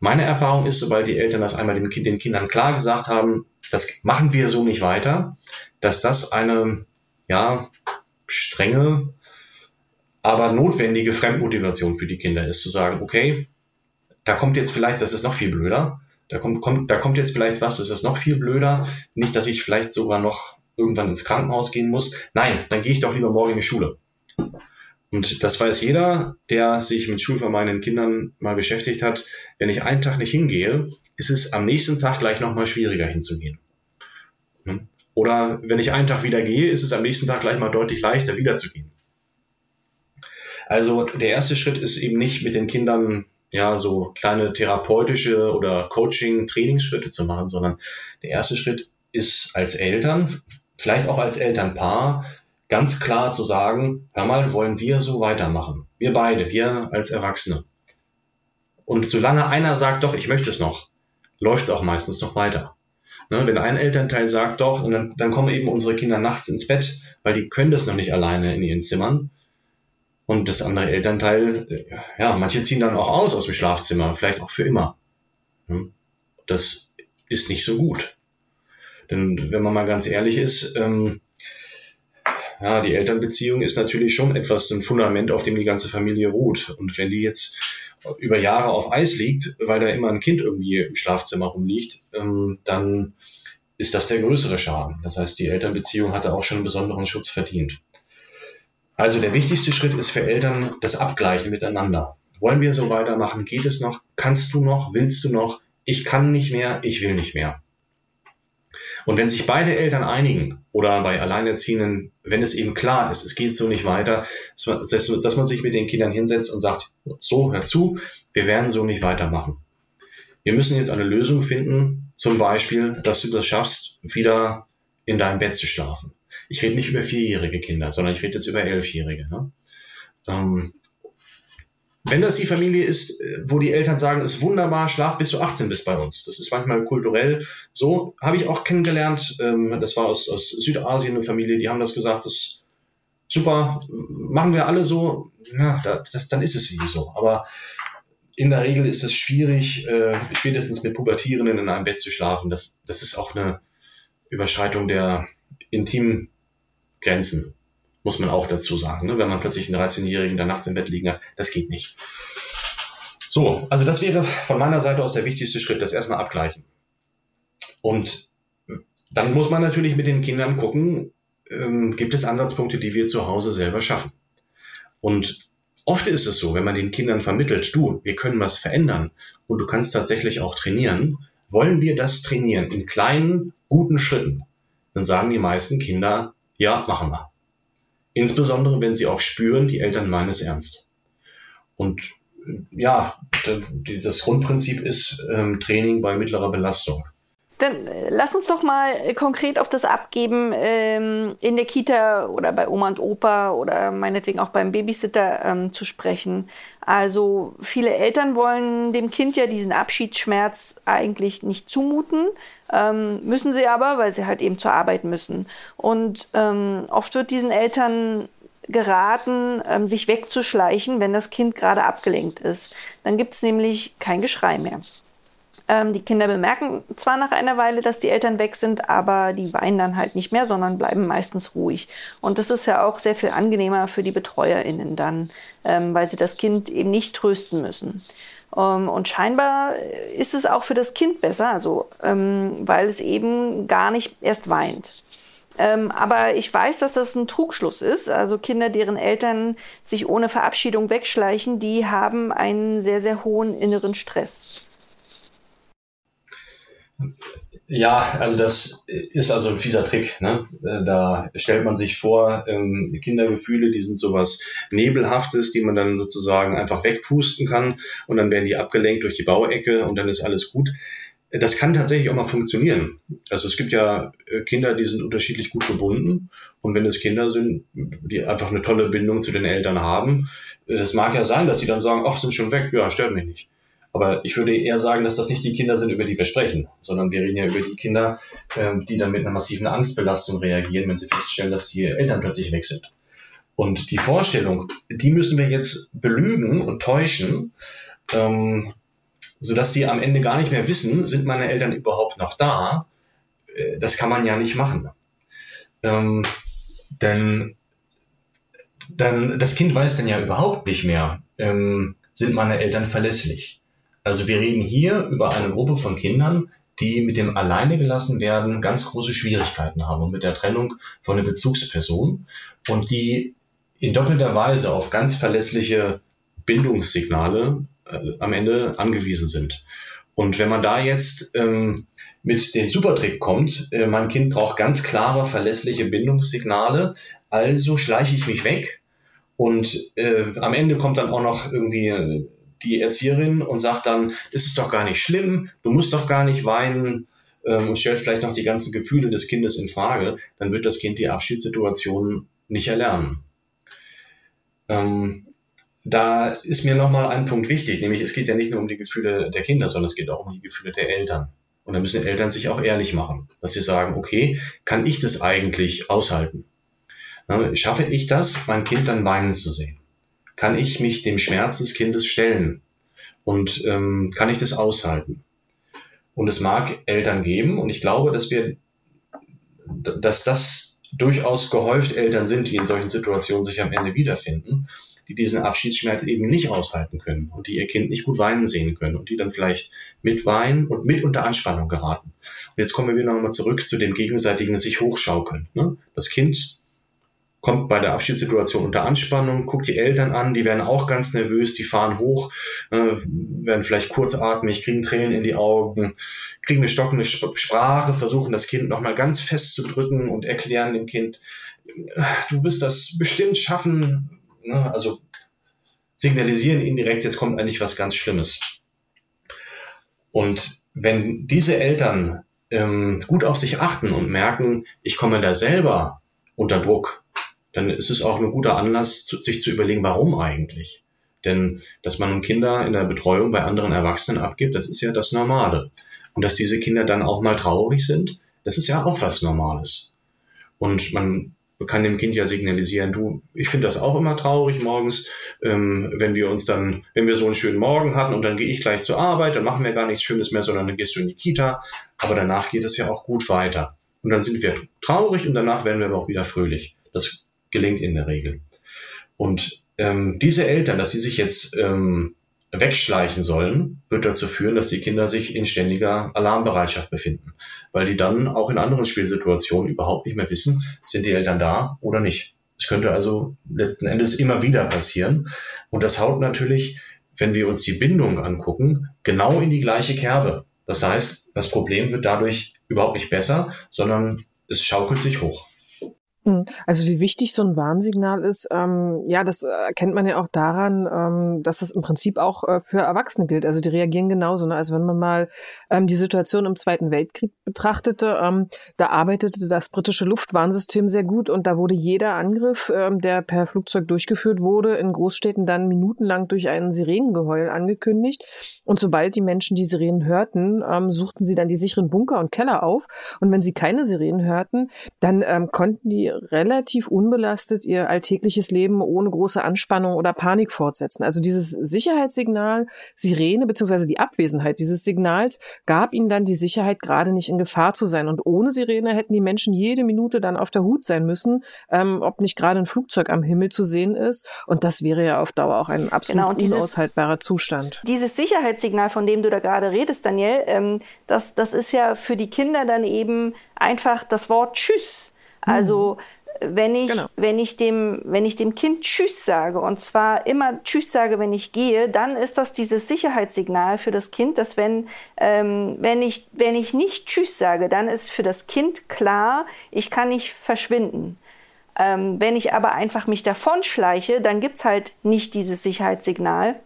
Meine Erfahrung ist, sobald die Eltern das einmal den, den Kindern klar gesagt haben, das machen wir so nicht weiter, dass das eine, ja, strenge, aber notwendige Fremdmotivation für die Kinder ist, zu sagen, okay, da kommt jetzt vielleicht, das ist noch viel blöder, da kommt, kommt, da kommt jetzt vielleicht was, das ist noch viel blöder, nicht, dass ich vielleicht sogar noch irgendwann ins Krankenhaus gehen muss. Nein, dann gehe ich doch lieber morgen in die Schule. Und das weiß jeder, der sich mit schulvermeidenden Kindern mal beschäftigt hat. Wenn ich einen Tag nicht hingehe, ist es am nächsten Tag gleich nochmal schwieriger hinzugehen. Hm? Oder wenn ich einen Tag wieder gehe, ist es am nächsten Tag gleich mal deutlich leichter wiederzugehen. Also der erste Schritt ist eben nicht mit den Kindern ja so kleine therapeutische oder Coaching-Trainingsschritte zu machen, sondern der erste Schritt ist als Eltern, vielleicht auch als Elternpaar, ganz klar zu sagen, hör mal, wollen wir so weitermachen. Wir beide, wir als Erwachsene. Und solange einer sagt, doch, ich möchte es noch, läuft es auch meistens noch weiter. Ne, wenn ein Elternteil sagt, doch, dann, dann kommen eben unsere Kinder nachts ins Bett, weil die können das noch nicht alleine in ihren Zimmern. Und das andere Elternteil, ja, manche ziehen dann auch aus aus dem Schlafzimmer, vielleicht auch für immer. Das ist nicht so gut. Denn wenn man mal ganz ehrlich ist, ähm, ja, die Elternbeziehung ist natürlich schon etwas, ein Fundament, auf dem die ganze Familie ruht. Und wenn die jetzt über Jahre auf Eis liegt, weil da immer ein Kind irgendwie im Schlafzimmer rumliegt, ähm, dann ist das der größere Schaden. Das heißt, die Elternbeziehung hatte auch schon einen besonderen Schutz verdient. Also der wichtigste Schritt ist für Eltern das Abgleichen miteinander. Wollen wir so weitermachen? Geht es noch? Kannst du noch? Willst du noch? Ich kann nicht mehr, ich will nicht mehr. Und wenn sich beide Eltern einigen oder bei Alleinerziehenden, wenn es eben klar ist, es geht so nicht weiter, dass man sich mit den Kindern hinsetzt und sagt, so, hör zu, wir werden so nicht weitermachen. Wir müssen jetzt eine Lösung finden, zum Beispiel, dass du das schaffst, wieder in deinem Bett zu schlafen. Ich rede nicht über vierjährige Kinder, sondern ich rede jetzt über elfjährige. Ne? Ähm, wenn das die Familie ist, äh, wo die Eltern sagen, ist wunderbar, schlaf bis du 18 bist bei uns. Das ist manchmal kulturell so, habe ich auch kennengelernt. Ähm, das war aus, aus Südasien eine Familie, die haben das gesagt, das ist super, machen wir alle so. Na, das, dann ist es eben so. Aber in der Regel ist es schwierig, äh, spätestens mit Pubertierenden in einem Bett zu schlafen. Das, das ist auch eine Überschreitung der intimen Grenzen muss man auch dazu sagen. Ne? Wenn man plötzlich einen 13-Jährigen da nachts im Bett liegen hat, das geht nicht. So, also das wäre von meiner Seite aus der wichtigste Schritt, das erstmal abgleichen. Und dann muss man natürlich mit den Kindern gucken, ähm, gibt es Ansatzpunkte, die wir zu Hause selber schaffen. Und oft ist es so, wenn man den Kindern vermittelt, du, wir können was verändern und du kannst tatsächlich auch trainieren, wollen wir das trainieren in kleinen, guten Schritten, dann sagen die meisten Kinder, ja, machen wir. Insbesondere, wenn sie auch spüren, die Eltern meinen es ernst. Und ja, das Grundprinzip ist ähm, Training bei mittlerer Belastung. Dann äh, lass uns doch mal äh, konkret auf das Abgeben ähm, in der Kita oder bei Oma und Opa oder meinetwegen auch beim Babysitter ähm, zu sprechen. Also viele Eltern wollen dem Kind ja diesen Abschiedsschmerz eigentlich nicht zumuten, ähm, müssen sie aber, weil sie halt eben zur Arbeit müssen. Und ähm, oft wird diesen Eltern geraten, ähm, sich wegzuschleichen, wenn das Kind gerade abgelenkt ist. Dann gibt es nämlich kein Geschrei mehr. Ähm, die Kinder bemerken zwar nach einer Weile, dass die Eltern weg sind, aber die weinen dann halt nicht mehr, sondern bleiben meistens ruhig. Und das ist ja auch sehr viel angenehmer für die BetreuerInnen dann, ähm, weil sie das Kind eben nicht trösten müssen. Ähm, und scheinbar ist es auch für das Kind besser, also ähm, weil es eben gar nicht erst weint. Ähm, aber ich weiß, dass das ein Trugschluss ist. Also Kinder, deren Eltern sich ohne Verabschiedung wegschleichen, die haben einen sehr, sehr hohen inneren Stress Ja, also das ist also ein fieser Trick. Ne? Äh, da stellt man sich vor, ähm, Kindergefühle, die sind sowas Nebelhaftes, die man dann sozusagen einfach wegpusten kann und dann werden die abgelenkt durch die Bauecke und dann ist alles gut. Das kann tatsächlich auch mal funktionieren. Also es gibt ja äh, Kinder, die sind unterschiedlich gut gebunden. Und wenn es Kinder sind, die einfach eine tolle Bindung zu den Eltern haben, äh, das mag ja sein, dass sie dann sagen, ach, sind schon weg, ja, stört mich nicht. Aber ich würde eher sagen, dass das nicht die Kinder sind, über die wir sprechen, sondern wir reden ja über die Kinder, ähm, die dann mit einer massiven Angstbelastung reagieren, wenn sie feststellen, dass die Eltern plötzlich weg sind. Und die Vorstellung, die müssen wir jetzt belügen und täuschen, ähm, sodass die am Ende gar nicht mehr wissen, sind meine Eltern überhaupt noch da? Äh, das kann man ja nicht machen. Ähm, denn dann, das Kind weiß dann ja überhaupt nicht mehr, ähm, sind meine Eltern verlässlich. Also wir reden hier über eine Gruppe von Kindern, die mit dem Alleine gelassen werden ganz große Schwierigkeiten haben und mit der Trennung von der Bezugsperson und die in doppelter Weise auf ganz verlässliche Bindungssignale äh, am Ende angewiesen sind. Und wenn man da jetzt ähm, mit dem Supertrick kommt, äh, mein Kind braucht ganz klare, verlässliche Bindungssignale, also schleiche ich mich weg und äh, am Ende kommt dann auch noch irgendwie die Erzieherin und sagt dann, ist es doch gar nicht schlimm, du musst doch gar nicht weinen ähm, und stellt vielleicht noch die ganzen Gefühle des Kindes in Frage, dann wird das Kind die Abschiedssituation nicht erlernen. Ähm, da ist mir nochmal ein Punkt wichtig, nämlich es geht ja nicht nur um die Gefühle der Kinder, sondern es geht auch um die Gefühle der Eltern. Und da müssen Eltern sich auch ehrlich machen, dass sie sagen, okay, kann ich das eigentlich aushalten? Schaffe ich das, mein Kind dann weinen zu sehen? Kann ich mich dem Schmerz des Kindes stellen und ähm, kann ich das aushalten. Und es mag Eltern geben und ich glaube, dass wir, dass das durchaus gehäuft Eltern sind, die in solchen Situationen sich am Ende wiederfinden, die diesen Abschiedsschmerz eben nicht aushalten können und die ihr Kind nicht gut weinen sehen können und die dann vielleicht mit weinen und mit unter Anspannung geraten. Und jetzt kommen wir wieder nochmal zurück zu dem gegenseitigen sich hochschaukeln. Ne? Das Kind kommt bei der Abschiedssituation unter Anspannung, guckt die Eltern an, die werden auch ganz nervös, die fahren hoch, äh, werden vielleicht kurzatmig, kriegen Tränen in die Augen, kriegen eine stockende Sprache, versuchen das Kind nochmal ganz fest zu drücken und erklären dem Kind, du wirst das bestimmt schaffen, ne? also signalisieren indirekt, jetzt kommt eigentlich was ganz Schlimmes. Und wenn diese Eltern ähm, gut auf sich achten und merken, ich komme da selber unter Druck, dann ist es auch ein guter Anlass, sich zu überlegen, warum eigentlich. Denn dass man Kinder in der Betreuung bei anderen Erwachsenen abgibt, das ist ja das Normale. Und dass diese Kinder dann auch mal traurig sind, das ist ja auch was Normales. Und man kann dem Kind ja signalisieren, du, ich finde das auch immer traurig morgens, ähm, wenn wir uns dann, wenn wir so einen schönen Morgen hatten und dann gehe ich gleich zur Arbeit, dann machen wir gar nichts Schönes mehr, sondern dann gehst du in die Kita. Aber danach geht es ja auch gut weiter. Und dann sind wir traurig und danach werden wir aber auch wieder fröhlich. Das gelingt in der Regel. Und ähm, diese Eltern, dass sie sich jetzt ähm, wegschleichen sollen, wird dazu führen, dass die Kinder sich in ständiger Alarmbereitschaft befinden, weil die dann auch in anderen Spielsituationen überhaupt nicht mehr wissen, sind die Eltern da oder nicht. Es könnte also letzten Endes immer wieder passieren. Und das haut natürlich, wenn wir uns die Bindung angucken, genau in die gleiche Kerbe. Das heißt, das Problem wird dadurch überhaupt nicht besser, sondern es schaukelt sich hoch. Hm. Also wie wichtig so ein Warnsignal ist, ähm, ja, das erkennt man ja auch daran, ähm, dass es im Prinzip auch äh, für Erwachsene gilt. Also die reagieren genauso. Ne? Also wenn man mal ähm, die Situation im Zweiten Weltkrieg betrachtete, ähm, da arbeitete das britische Luftwarnsystem sehr gut und da wurde jeder Angriff, ähm, der per Flugzeug durchgeführt wurde, in Großstädten dann minutenlang durch einen Sirenengeheul angekündigt. Und sobald die Menschen die Sirenen hörten, ähm, suchten sie dann die sicheren Bunker und Keller auf. Und wenn sie keine Sirenen hörten, dann ähm, konnten die relativ unbelastet ihr alltägliches Leben ohne große Anspannung oder Panik fortsetzen. Also dieses Sicherheitssignal, Sirene beziehungsweise die Abwesenheit dieses Signals gab ihnen dann die Sicherheit, gerade nicht in Gefahr zu sein. Und ohne Sirene hätten die Menschen jede Minute dann auf der Hut sein müssen, ähm, ob nicht gerade ein Flugzeug am Himmel zu sehen ist. Und das wäre ja auf Dauer auch ein absolut genau, dieses, unaushaltbarer Zustand. Dieses Sicherheitssignal, von dem du da gerade redest, Daniel, ähm, das, das ist ja für die Kinder dann eben einfach das Wort Tschüss. Also wenn ich, genau. wenn ich dem, wenn ich dem Kind Tschüss sage und zwar immer Tschüss sage, wenn ich gehe, dann ist das dieses Sicherheitssignal für das Kind, dass wenn, ähm, wenn ich, wenn ich nicht Tschüss sage, dann ist für das Kind klar, ich kann nicht verschwinden. Ähm, wenn ich aber einfach mich davonschleiche, dann gibt's halt nicht dieses Sicherheitssignal.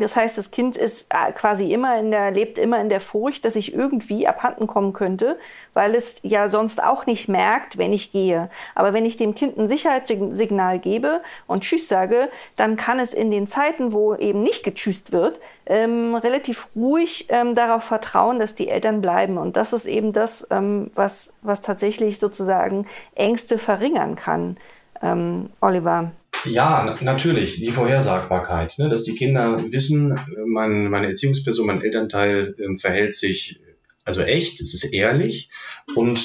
Das heißt, das Kind ist äh, quasi immer in der, lebt immer in der Furcht, dass ich irgendwie abhanden kommen könnte, weil es ja sonst auch nicht merkt, wenn ich gehe. Aber wenn ich dem Kind ein Sicherheitssignal gebe und Tschüss sage, dann kann es in den Zeiten, wo eben nicht getschüsst wird, ähm, relativ ruhig ähm, darauf vertrauen, dass die Eltern bleiben. Und das ist eben das, ähm, was, was tatsächlich sozusagen Ängste verringern kann. Ähm, Oliver. Ja, natürlich, die Vorhersagbarkeit, ne, dass die Kinder wissen, mein, meine Erziehungsperson, mein Elternteil äh, verhält sich also echt, es ist ehrlich und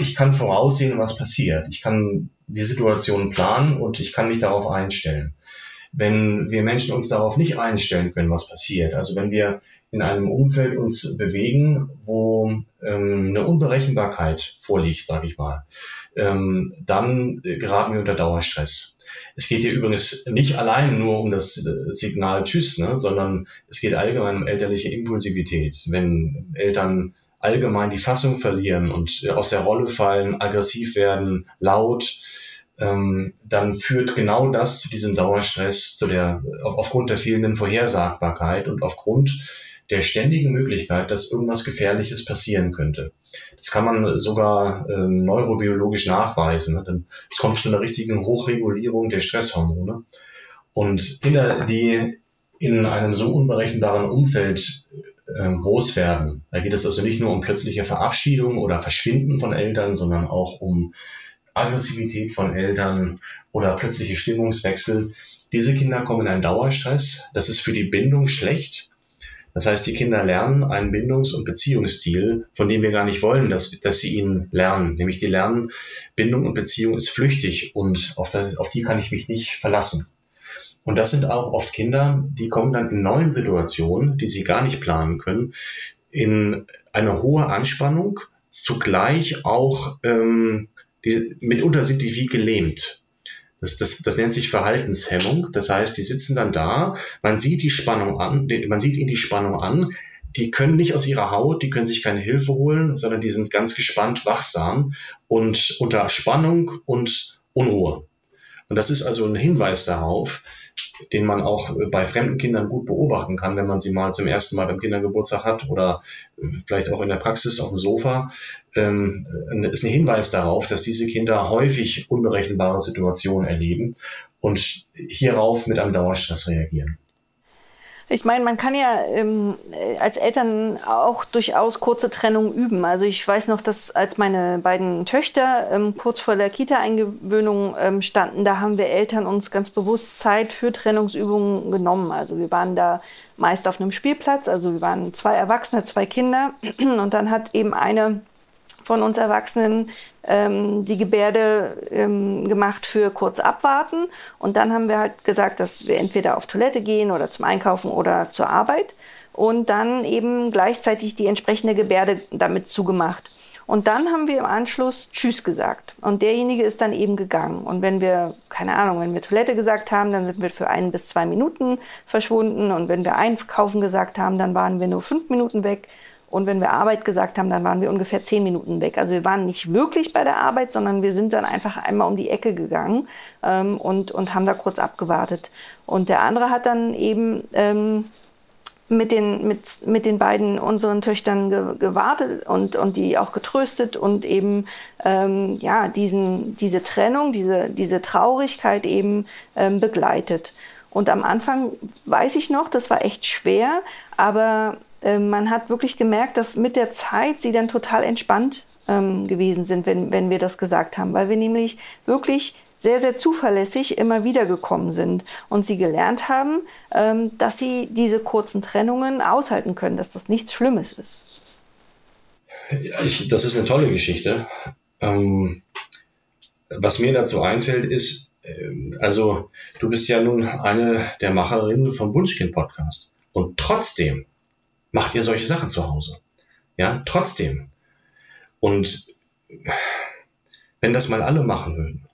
ich kann voraussehen, was passiert. Ich kann die Situation planen und ich kann mich darauf einstellen. Wenn wir Menschen uns darauf nicht einstellen können, was passiert, also wenn wir in einem Umfeld uns bewegen, wo ähm, eine Unberechenbarkeit vorliegt, sage ich mal, ähm, dann geraten wir unter Dauerstress. Es geht hier übrigens nicht allein nur um das äh, Signal Tschüss, ne, sondern es geht allgemein um elterliche Impulsivität. Wenn Eltern allgemein die Fassung verlieren und äh, aus der Rolle fallen, aggressiv werden, laut, ähm, dann führt genau das zu diesem Dauerstress, zu der, auf, aufgrund der fehlenden Vorhersagbarkeit und aufgrund der ständigen Möglichkeit, dass irgendwas Gefährliches passieren könnte. Das kann man sogar äh, neurobiologisch nachweisen. Ne? es kommt zu einer richtigen Hochregulierung der Stresshormone. Und Kinder, die in einem so unberechenbaren Umfeld äh, groß werden, da geht es also nicht nur um plötzliche Verabschiedung oder Verschwinden von Eltern, sondern auch um Aggressivität von Eltern oder plötzliche Stimmungswechsel. Diese Kinder kommen in einen Dauerstress. Das ist für die Bindung schlecht das heißt, die Kinder lernen einen Bindungs- und Beziehungsstil, von dem wir gar nicht wollen, dass, dass sie ihn lernen. Nämlich die lernen, Bindung und Beziehung ist flüchtig und auf, das, auf die kann ich mich nicht verlassen. Und das sind auch oft Kinder, die kommen dann in neuen Situationen, die sie gar nicht planen können, in eine hohe Anspannung, zugleich auch ähm, die, mitunter sind die wie gelähmt. Das, das, das nennt sich Verhaltenshemmung. Das heißt, die sitzen dann da, man sieht die Spannung an, man sieht ihnen die Spannung an, die können nicht aus ihrer Haut, die können sich keine Hilfe holen, sondern die sind ganz gespannt, wachsam und unter Spannung und Unruhe. Und das ist also ein Hinweis darauf, den man auch bei fremden Kindern gut beobachten kann, wenn man sie mal zum ersten Mal beim Kindergeburtstag hat oder äh, vielleicht auch in der Praxis auf dem Sofa, ähm, ist ein Hinweis darauf, dass diese Kinder häufig unberechenbare Situationen erleben und hierauf mit einem Dauerstress reagieren. Ich meine, man kann ja ähm, als Eltern auch durchaus kurze Trennung üben. Also ich weiß noch, dass als meine beiden Töchter ähm, kurz vor der Kita-Eingewöhnung ähm, standen, da haben wir Eltern uns ganz bewusst Zeit für Trennungsübungen genommen. Also wir waren da meist auf einem Spielplatz, also wir waren zwei Erwachsene, zwei Kinder *clears throat* und dann hat eben eine von uns Erwachsenen ähm, die Gebärde ähm, gemacht für kurz abwarten. Und dann haben wir halt gesagt, dass wir entweder auf Toilette gehen oder zum Einkaufen oder zur Arbeit. Und dann eben gleichzeitig die entsprechende Gebärde damit zugemacht. Und dann haben wir im Anschluss Tschüss gesagt. Und derjenige ist dann eben gegangen. Und wenn wir, keine Ahnung, wenn wir Toilette gesagt haben, dann sind wir für ein bis zwei Minuten verschwunden. Und wenn wir Einkaufen gesagt haben, dann waren wir nur fünf Minuten weg. Und wenn wir Arbeit gesagt haben, dann waren wir ungefähr zehn Minuten weg. Also wir waren nicht wirklich bei der Arbeit, sondern wir sind dann einfach einmal um die Ecke gegangen ähm, und, und haben da kurz abgewartet. Und der andere hat dann eben ähm, mit, den, mit, mit den beiden unseren Töchtern ge gewartet und, und die auch getröstet und eben ähm, ja, diesen, diese Trennung, diese, diese Traurigkeit eben ähm, begleitet. Und am Anfang weiß ich noch, das war echt schwer, aber ähm, man hat wirklich gemerkt, dass mit der Zeit sie dann total entspannt ähm, gewesen sind, wenn, wenn wir das gesagt haben, weil wir nämlich wirklich sehr, sehr zuverlässig immer wieder gekommen sind und sie gelernt haben, ähm, dass sie diese kurzen Trennungen aushalten können, dass das nichts Schlimmes ist. Ich, das ist eine tolle Geschichte. Ähm, was mir dazu einfällt, ist, äh, also du bist ja nun eine der Macherinnen vom Wunschkind-Podcast. Und trotzdem macht ihr solche Sachen zu Hause. Ja, trotzdem. Und wenn das mal alle machen würden,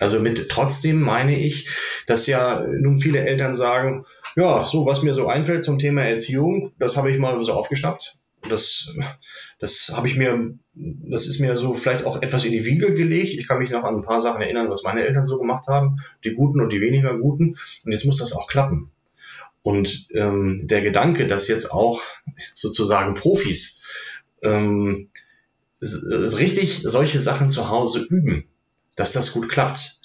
Also mit trotzdem meine ich, dass ja nun viele Eltern sagen, ja, so was mir so einfällt zum Thema Erziehung, das habe ich mal so aufgeschnappt. Das, das habe ich mir, das ist mir so vielleicht auch etwas in die Wiege gelegt. Ich kann mich noch an ein paar Sachen erinnern, was meine Eltern so gemacht haben, die guten und die weniger guten. Und jetzt muss das auch klappen. Und ähm, der Gedanke, dass jetzt auch sozusagen Profis ähm, richtig solche Sachen zu Hause üben, dass das gut klappt,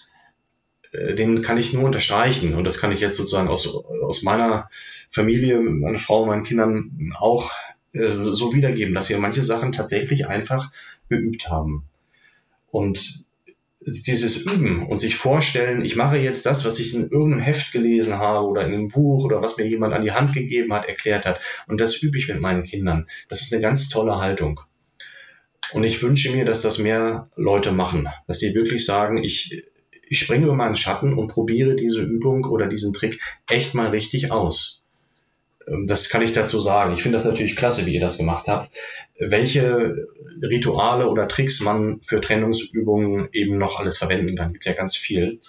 äh, den kann ich nur unterstreichen. Und das kann ich jetzt sozusagen aus, aus meiner Familie, meiner Frau, meinen Kindern auch äh, so wiedergeben, dass wir manche Sachen tatsächlich einfach geübt haben. Und dieses Üben und sich vorstellen, ich mache jetzt das, was ich in irgendeinem Heft gelesen habe oder in einem Buch oder was mir jemand an die Hand gegeben hat, erklärt hat. Und das übe ich mit meinen Kindern. Das ist eine ganz tolle Haltung. Und ich wünsche mir, dass das mehr Leute machen, dass die wirklich sagen, ich, ich springe über meinen Schatten und probiere diese Übung oder diesen Trick echt mal richtig aus. Ähm, das kann ich dazu sagen. Ich finde das natürlich klasse, wie ihr das gemacht habt. Welche Rituale oder Tricks man für Trennungsübungen eben noch alles verwenden kann, gibt ja ganz viel.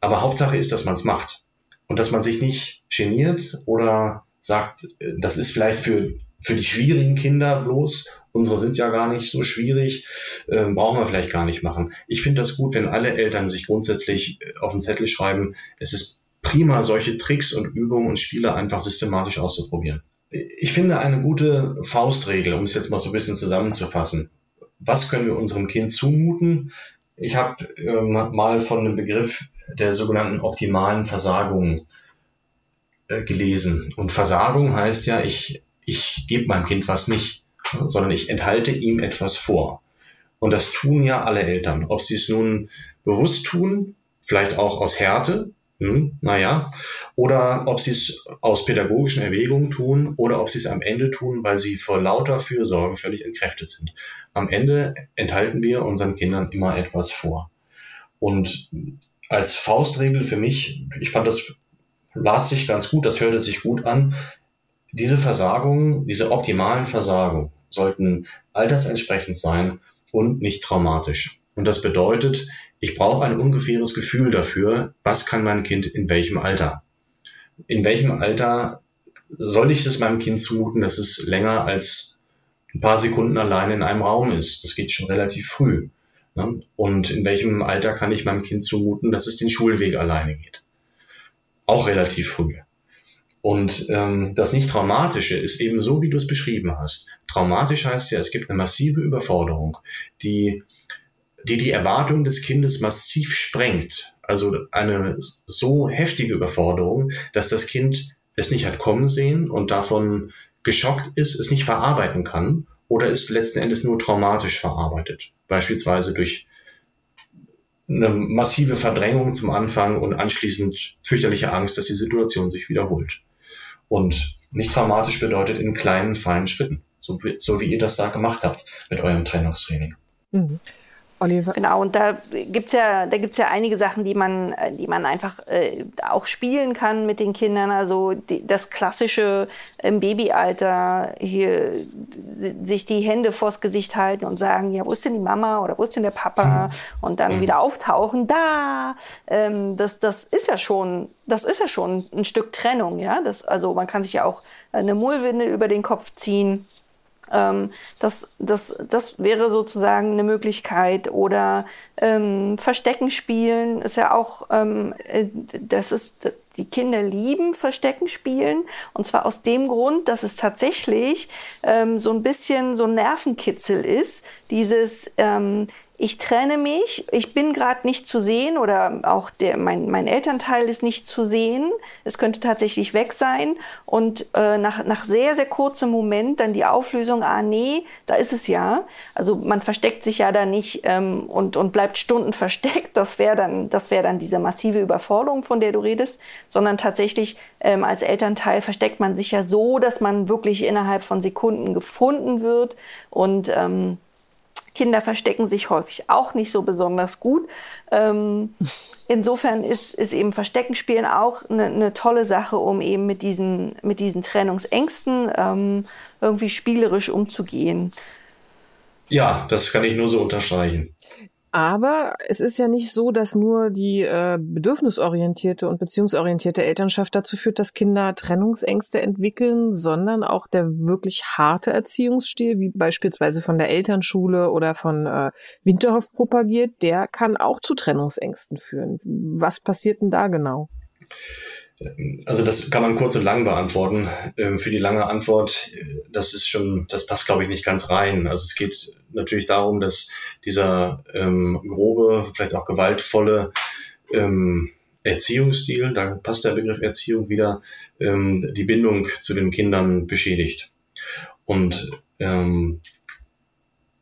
Aber Hauptsache ist, dass man es macht und dass man sich nicht geniert oder sagt, äh, das ist vielleicht für, für die schwierigen Kinder bloß. Unsere sind ja gar nicht so schwierig, äh, brauchen wir vielleicht gar nicht machen. Ich finde das gut, wenn alle Eltern sich grundsätzlich äh, auf den Zettel schreiben, es ist prima, solche Tricks und Übungen und Spiele einfach systematisch auszuprobieren. Ich finde eine gute Faustregel, um es jetzt mal so ein bisschen zusammenzufassen. Was können wir unserem Kind zumuten? Ich habe ähm, mal von einem Begriff der sogenannten optimalen Versagung äh, gelesen. Und Versagung heißt ja, ich, ich gebe meinem Kind was nicht, sondern ich enthalte ihm etwas vor. Und das tun ja alle Eltern. Ob sie es nun bewusst tun, vielleicht auch aus Härte, hm, naja, oder ob sie es aus pädagogischen Erwägungen tun oder ob sie es am Ende tun, weil sie vor lauter Fürsorge völlig entkräftet sind. Am Ende enthalten wir unseren Kindern immer etwas vor. Und als Faustregel für mich, ich fand das las sich ganz gut, das hörte sich gut an, diese Versagungen, diese optimalen Versagungen sollten altersentsprechend sein und nicht traumatisch. Und das bedeutet, ich brauche ein ungefähres Gefühl dafür, was kann mein Kind in welchem Alter. In welchem Alter soll ich es meinem Kind zumuten, dass es länger als ein paar Sekunden alleine in einem Raum ist. Das geht schon relativ früh. Ne? Und in welchem Alter kann ich meinem Kind zumuten, dass es den Schulweg alleine geht. Auch relativ früh. Und ähm, das Nicht-Traumatische ist eben so, wie du es beschrieben hast. Traumatisch heißt ja, es gibt eine massive Überforderung, die die die Erwartung des Kindes massiv sprengt. Also eine so heftige Überforderung, dass das Kind es nicht hat kommen sehen und davon geschockt ist, es nicht verarbeiten kann oder es letzten Endes nur traumatisch verarbeitet. Beispielsweise durch eine massive Verdrängung zum Anfang und anschließend fürchterliche Angst, dass die Situation sich wiederholt. Und nicht traumatisch bedeutet in kleinen, feinen Schritten, so wie, so wie ihr das da gemacht habt mit eurem Trennungstraining. Mhm. Oliver. Genau, und da gibt's ja, da gibt's ja einige Sachen, die man, die man einfach äh, auch spielen kann mit den Kindern. Also die, das klassische im Babyalter hier sich die Hände vors Gesicht halten und sagen, ja, wo ist denn die Mama oder wo ist denn der Papa? Und dann mhm. wieder auftauchen, da. Ähm, das, das ist ja schon, das ist ja schon ein Stück Trennung, ja. Das, also man kann sich ja auch eine Mullwindel über den Kopf ziehen ähm, das, das, das wäre sozusagen eine Möglichkeit. Oder ähm, Verstecken spielen ist ja auch, ähm, äh, das ist, die Kinder lieben Verstecken spielen. Und zwar aus dem Grund, dass es tatsächlich ähm, so ein bisschen so ein Nervenkitzel ist. Dieses, ähm, ich trenne mich, ich bin gerade nicht zu sehen oder auch der, mein, mein Elternteil ist nicht zu sehen. Es könnte tatsächlich weg sein. Und äh, nach, nach sehr, sehr kurzem Moment dann die Auflösung, ah nee, da ist es ja. Also man versteckt sich ja da nicht ähm, und, und bleibt Stunden *laughs* versteckt. Das wäre dann, das wäre dann diese massive Überforderung, von der du redest, sondern tatsächlich ähm, als Elternteil versteckt man sich ja so, dass man wirklich innerhalb von Sekunden gefunden wird und ähm, Kinder verstecken sich häufig auch nicht so besonders gut. Ähm, insofern ist, ist eben Versteckenspielen auch eine, eine tolle Sache, um eben mit diesen, mit diesen Trennungsängsten ähm, irgendwie spielerisch umzugehen. Ja, das kann ich nur so unterstreichen. Aber es ist ja nicht so, dass nur die äh, bedürfnisorientierte und beziehungsorientierte Elternschaft dazu führt, dass Kinder Trennungsängste entwickeln, sondern auch der wirklich harte Erziehungsstil, wie beispielsweise von der Elternschule oder von äh, Winterhoff propagiert, der kann auch zu Trennungsängsten führen. Was passiert denn da genau? Also das kann man kurz und lang beantworten. Ähm, für die lange Antwort, das ist schon, das passt glaube ich nicht ganz rein. Also es geht natürlich darum, dass dieser ähm, grobe, vielleicht auch gewaltvolle ähm, Erziehungsstil, da passt der Begriff Erziehung wieder, ähm, die Bindung zu den Kindern beschädigt. Und ähm,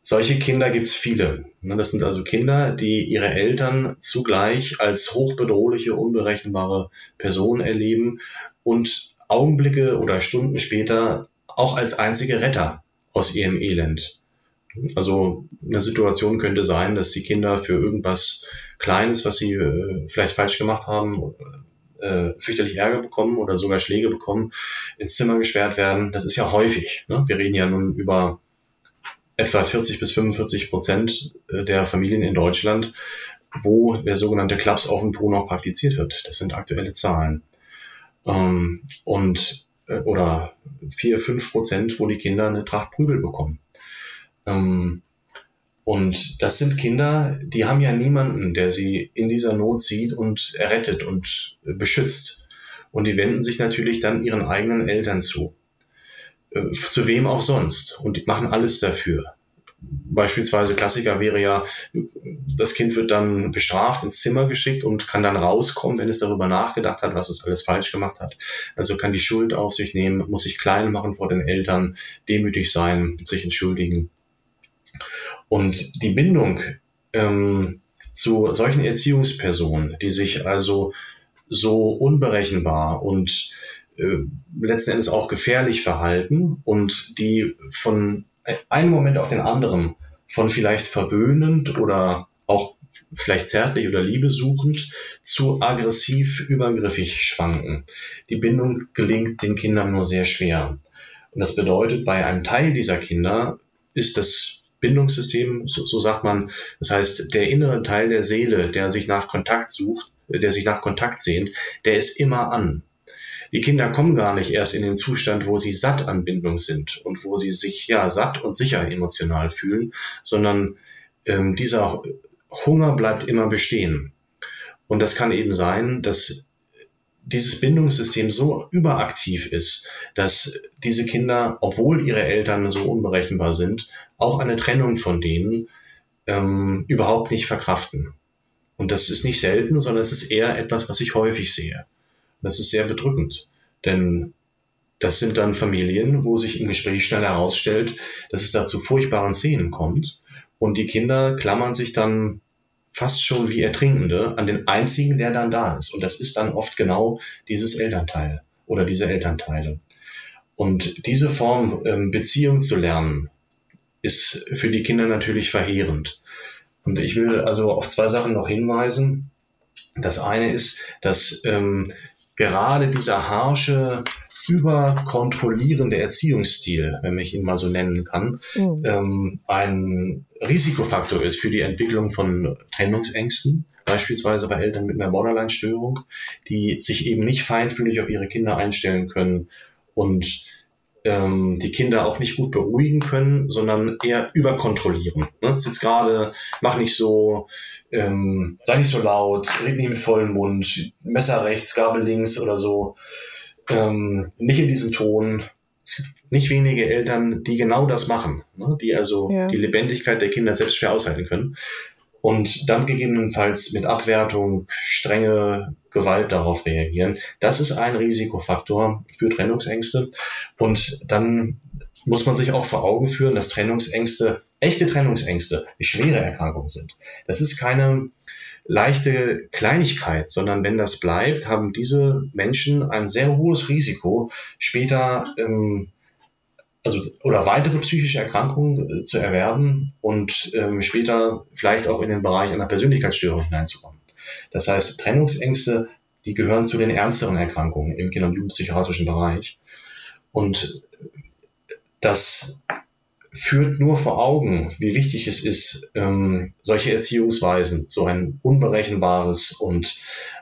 solche Kinder gibt's viele. Das sind also Kinder, die ihre Eltern zugleich als hochbedrohliche, unberechenbare Personen erleben und Augenblicke oder Stunden später auch als einzige Retter aus ihrem Elend. Also eine Situation könnte sein, dass die Kinder für irgendwas Kleines, was sie äh, vielleicht falsch gemacht haben, äh, fürchterlich Ärger bekommen oder sogar Schläge bekommen, ins Zimmer gesperrt werden. Das ist ja häufig. Ne? Wir reden ja nun über etwa 40 bis 45 Prozent äh, der Familien in Deutschland, wo der sogenannte Klaps auf dem Po noch praktiziert wird. Das sind aktuelle Zahlen. Ähm, und äh, oder 4, 5 Prozent, wo die Kinder eine Tracht Prügel bekommen. Ähm, und das sind Kinder, die haben ja niemanden, der sie in dieser Not sieht und errettet und beschützt. Und die wenden sich natürlich dann ihren eigenen Eltern zu. Äh, zu wem auch sonst. Und machen alles dafür. Beispielsweise Klassiker wäre ja, das Kind wird dann bestraft, ins Zimmer geschickt und kann dann rauskommen, wenn es darüber nachgedacht hat, was es alles falsch gemacht hat. Also kann die Schuld auf sich nehmen, muss sich klein machen vor den Eltern, demütig sein, sich entschuldigen. Und die Bindung ähm, zu solchen Erziehungspersonen, die sich also so unberechenbar und äh, letzten Endes auch gefährlich verhalten und die von einem Moment auf den anderen von vielleicht verwöhnend oder auch vielleicht zärtlich oder liebesuchend zu aggressiv übergriffig schwanken. Die Bindung gelingt den Kindern nur sehr schwer. Und das bedeutet, bei einem Teil dieser Kinder ist das Bindungssystem, so, so sagt man, das heißt, der innere Teil der Seele, der sich nach Kontakt sucht, der sich nach Kontakt sehnt, der ist immer an. Die Kinder kommen gar nicht erst in den Zustand, wo sie satt an Bindung sind und wo sie sich ja satt und sicher emotional fühlen, sondern ähm, dieser Hunger bleibt immer bestehen. Und das kann eben sein, dass dieses Bindungssystem so überaktiv ist, dass diese Kinder, obwohl ihre Eltern so unberechenbar sind, auch eine Trennung von denen ähm, überhaupt nicht verkraften. Und das ist nicht selten, sondern es ist eher etwas, was ich häufig sehe. Das ist sehr bedrückend, denn das sind dann Familien, wo sich im Gespräch schnell herausstellt, dass es da zu furchtbaren Szenen kommt und die Kinder klammern sich dann fast schon wie Ertrinkende an den einzigen, der dann da ist. Und das ist dann oft genau dieses Elternteil oder diese Elternteile. Und diese Form ähm, Beziehung zu lernen, ist für die Kinder natürlich verheerend. Und ich will also auf zwei Sachen noch hinweisen. Das eine ist, dass ähm, gerade dieser harsche, überkontrollierende Erziehungsstil, wenn ich ihn mal so nennen kann, mhm. ähm, ein Risikofaktor ist für die Entwicklung von Trennungsängsten, beispielsweise bei Eltern mit einer Borderline-Störung, die sich eben nicht feinfühlig auf ihre Kinder einstellen können und ähm, die Kinder auch nicht gut beruhigen können, sondern eher überkontrollieren. Ne? Sitz gerade, mach nicht so, ähm, sei nicht so laut, red nicht mit vollem Mund, Messer rechts, Gabel links oder so. Ähm, nicht in diesem Ton. Es gibt nicht wenige Eltern, die genau das machen, ne? die also ja. die Lebendigkeit der Kinder selbst schwer aushalten können und dann gegebenenfalls mit Abwertung, strenge Gewalt darauf reagieren. Das ist ein Risikofaktor für Trennungsängste. Und dann muss man sich auch vor Augen führen, dass Trennungsängste, echte Trennungsängste, schwere Erkrankungen sind. Das ist keine leichte Kleinigkeit, sondern wenn das bleibt, haben diese Menschen ein sehr hohes Risiko, später ähm, also oder weitere psychische Erkrankungen äh, zu erwerben und ähm, später vielleicht auch in den Bereich einer Persönlichkeitsstörung hineinzukommen. Das heißt, Trennungsängste, die gehören zu den ernsteren Erkrankungen im Kinder- und Jugendpsychiatrischen Bereich. Und das führt nur vor Augen, wie wichtig es ist, ähm, solche Erziehungsweisen, so ein unberechenbares und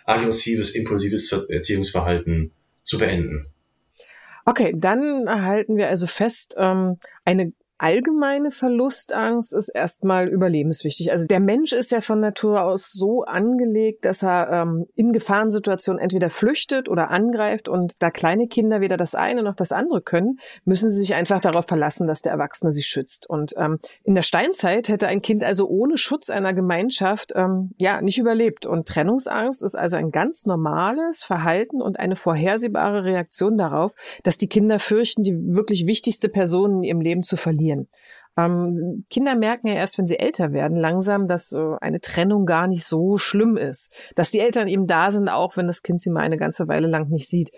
aggressives, impulsives Erziehungsverhalten zu beenden. Okay, dann halten wir also fest, ähm, eine allgemeine Verlustangst ist erstmal überlebenswichtig. Also der Mensch ist ja von Natur aus so angelegt, dass er ähm, in Gefahrensituationen entweder flüchtet oder angreift. Und da kleine Kinder weder das eine noch das andere können, müssen sie sich einfach darauf verlassen, dass der Erwachsene sie schützt. Und ähm, in der Steinzeit hätte ein Kind also ohne Schutz einer Gemeinschaft ähm, ja nicht überlebt. Und Trennungsangst ist also ein ganz normales Verhalten und eine vorhersehbare Reaktion darauf, dass die Kinder fürchten, die wirklich wichtigste Person in ihrem Leben zu verlieren verlieren. Ähm, Kinder merken ja erst, wenn sie älter werden, langsam, dass äh, eine Trennung gar nicht so schlimm ist. Dass die Eltern eben da sind, auch wenn das Kind sie mal eine ganze Weile lang nicht sieht.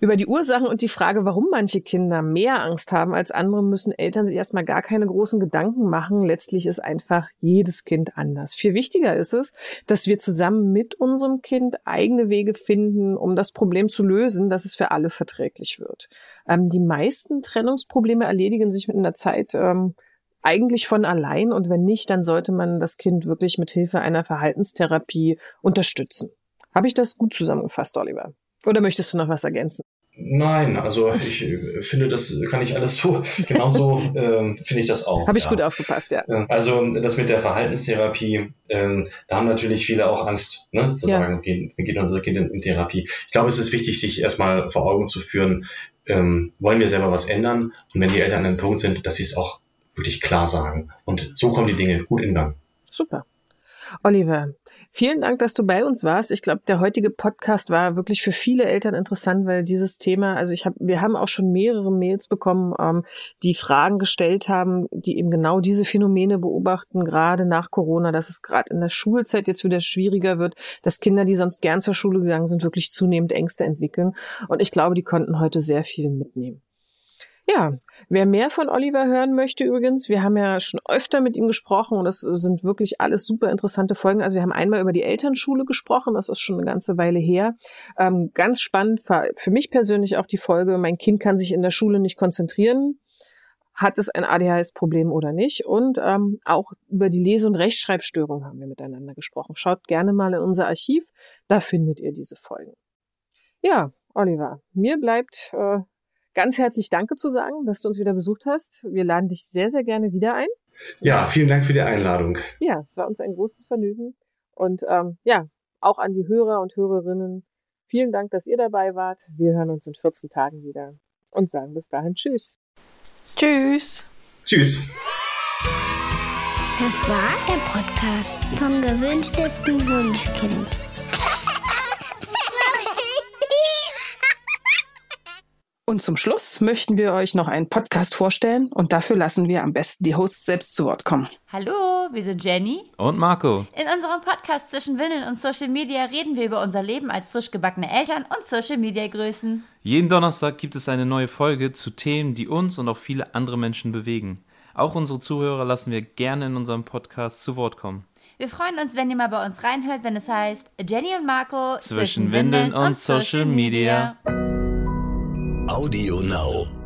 Über die Ursachen und die Frage, warum manche Kinder mehr Angst haben als andere, müssen Eltern sich erstmal gar keine großen Gedanken machen. Letztlich ist einfach jedes Kind anders. Viel wichtiger ist es, dass wir zusammen mit unserem Kind eigene Wege finden, um das Problem zu lösen, dass es für alle verträglich wird. Ähm, die meisten Trennungsprobleme erledigen sich mit einer Zeit ähm, eigentlich von allein und wenn nicht, dann sollte man das Kind wirklich mit Hilfe einer Verhaltenstherapie unterstützen. Habe ich das gut zusammengefasst, Oliver? Oder möchtest du noch was ergänzen? Nein, also ich finde, das kann ich alles so, genauso *laughs* ähm, finde ich das auch. Habe ich ja. gut aufgepasst, ja. Ähm, also das mit der Verhaltenstherapie, ähm, da haben natürlich viele auch Angst, ne, zu ja. sagen, okay, wir gehen unser Kind in, in, Therapie. Ich glaube, es ist wichtig, sich erstmal vor Augen zu führen, ähm, wollen wir selber was ändern? Und wenn die Eltern an einem Punkt sind, dass sie es auch wirklich klar sagen. Und so kommen die Dinge gut in Gang. Super. Oliver, vielen Dank, dass du bei uns warst. Ich glaube, der heutige Podcast war wirklich für viele Eltern interessant, weil dieses Thema, also ich habe, wir haben auch schon mehrere Mails bekommen, ähm, die Fragen gestellt haben, die eben genau diese Phänomene beobachten, gerade nach Corona, dass es gerade in der Schulzeit jetzt wieder schwieriger wird, dass Kinder, die sonst gern zur Schule gegangen sind, wirklich zunehmend Ängste entwickeln. Und ich glaube, die konnten heute sehr viel mitnehmen. Ja, wer mehr von Oliver hören möchte übrigens, wir haben ja schon öfter mit ihm gesprochen und das sind wirklich alles super interessante Folgen. Also wir haben einmal über die Elternschule gesprochen, das ist schon eine ganze Weile her. Ähm, ganz spannend war für mich persönlich auch die Folge, mein Kind kann sich in der Schule nicht konzentrieren. Hat es ein ADHS-Problem oder nicht? Und ähm, auch über die Lese- und Rechtschreibstörung haben wir miteinander gesprochen. Schaut gerne mal in unser Archiv, da findet ihr diese Folgen. Ja, Oliver, mir bleibt äh, ganz herzlich Danke zu sagen, dass du uns wieder besucht hast. Wir laden dich sehr, sehr gerne wieder ein. Ja, vielen Dank für die Einladung. Ja, es war uns ein großes Vergnügen. Und ähm, ja, auch an die Hörer und Hörerinnen, vielen Dank, dass ihr dabei wart. Wir hören uns in 14 Tagen wieder und sagen bis dahin Tschüss. Tschüss. Tschüss. Das war der Podcast vom gewünschtesten Wunschkind. Und zum Schluss möchten wir euch noch einen Podcast vorstellen und dafür lassen wir am besten die Hosts selbst zu Wort kommen. Hallo, wir sind Jenny und Marco. In unserem Podcast zwischen Windeln und Social Media reden wir über unser Leben als frisch gebackene Eltern und Social Media Größen. Jeden Donnerstag gibt es eine neue Folge zu Themen, die uns und auch viele andere Menschen bewegen. Auch unsere Zuhörer lassen wir gerne in unserem Podcast zu Wort kommen. Wir freuen uns, wenn ihr mal bei uns reinhört, wenn es heißt Jenny und Marco zwischen, zwischen Windeln und, und Social Media. Media. Audio Now.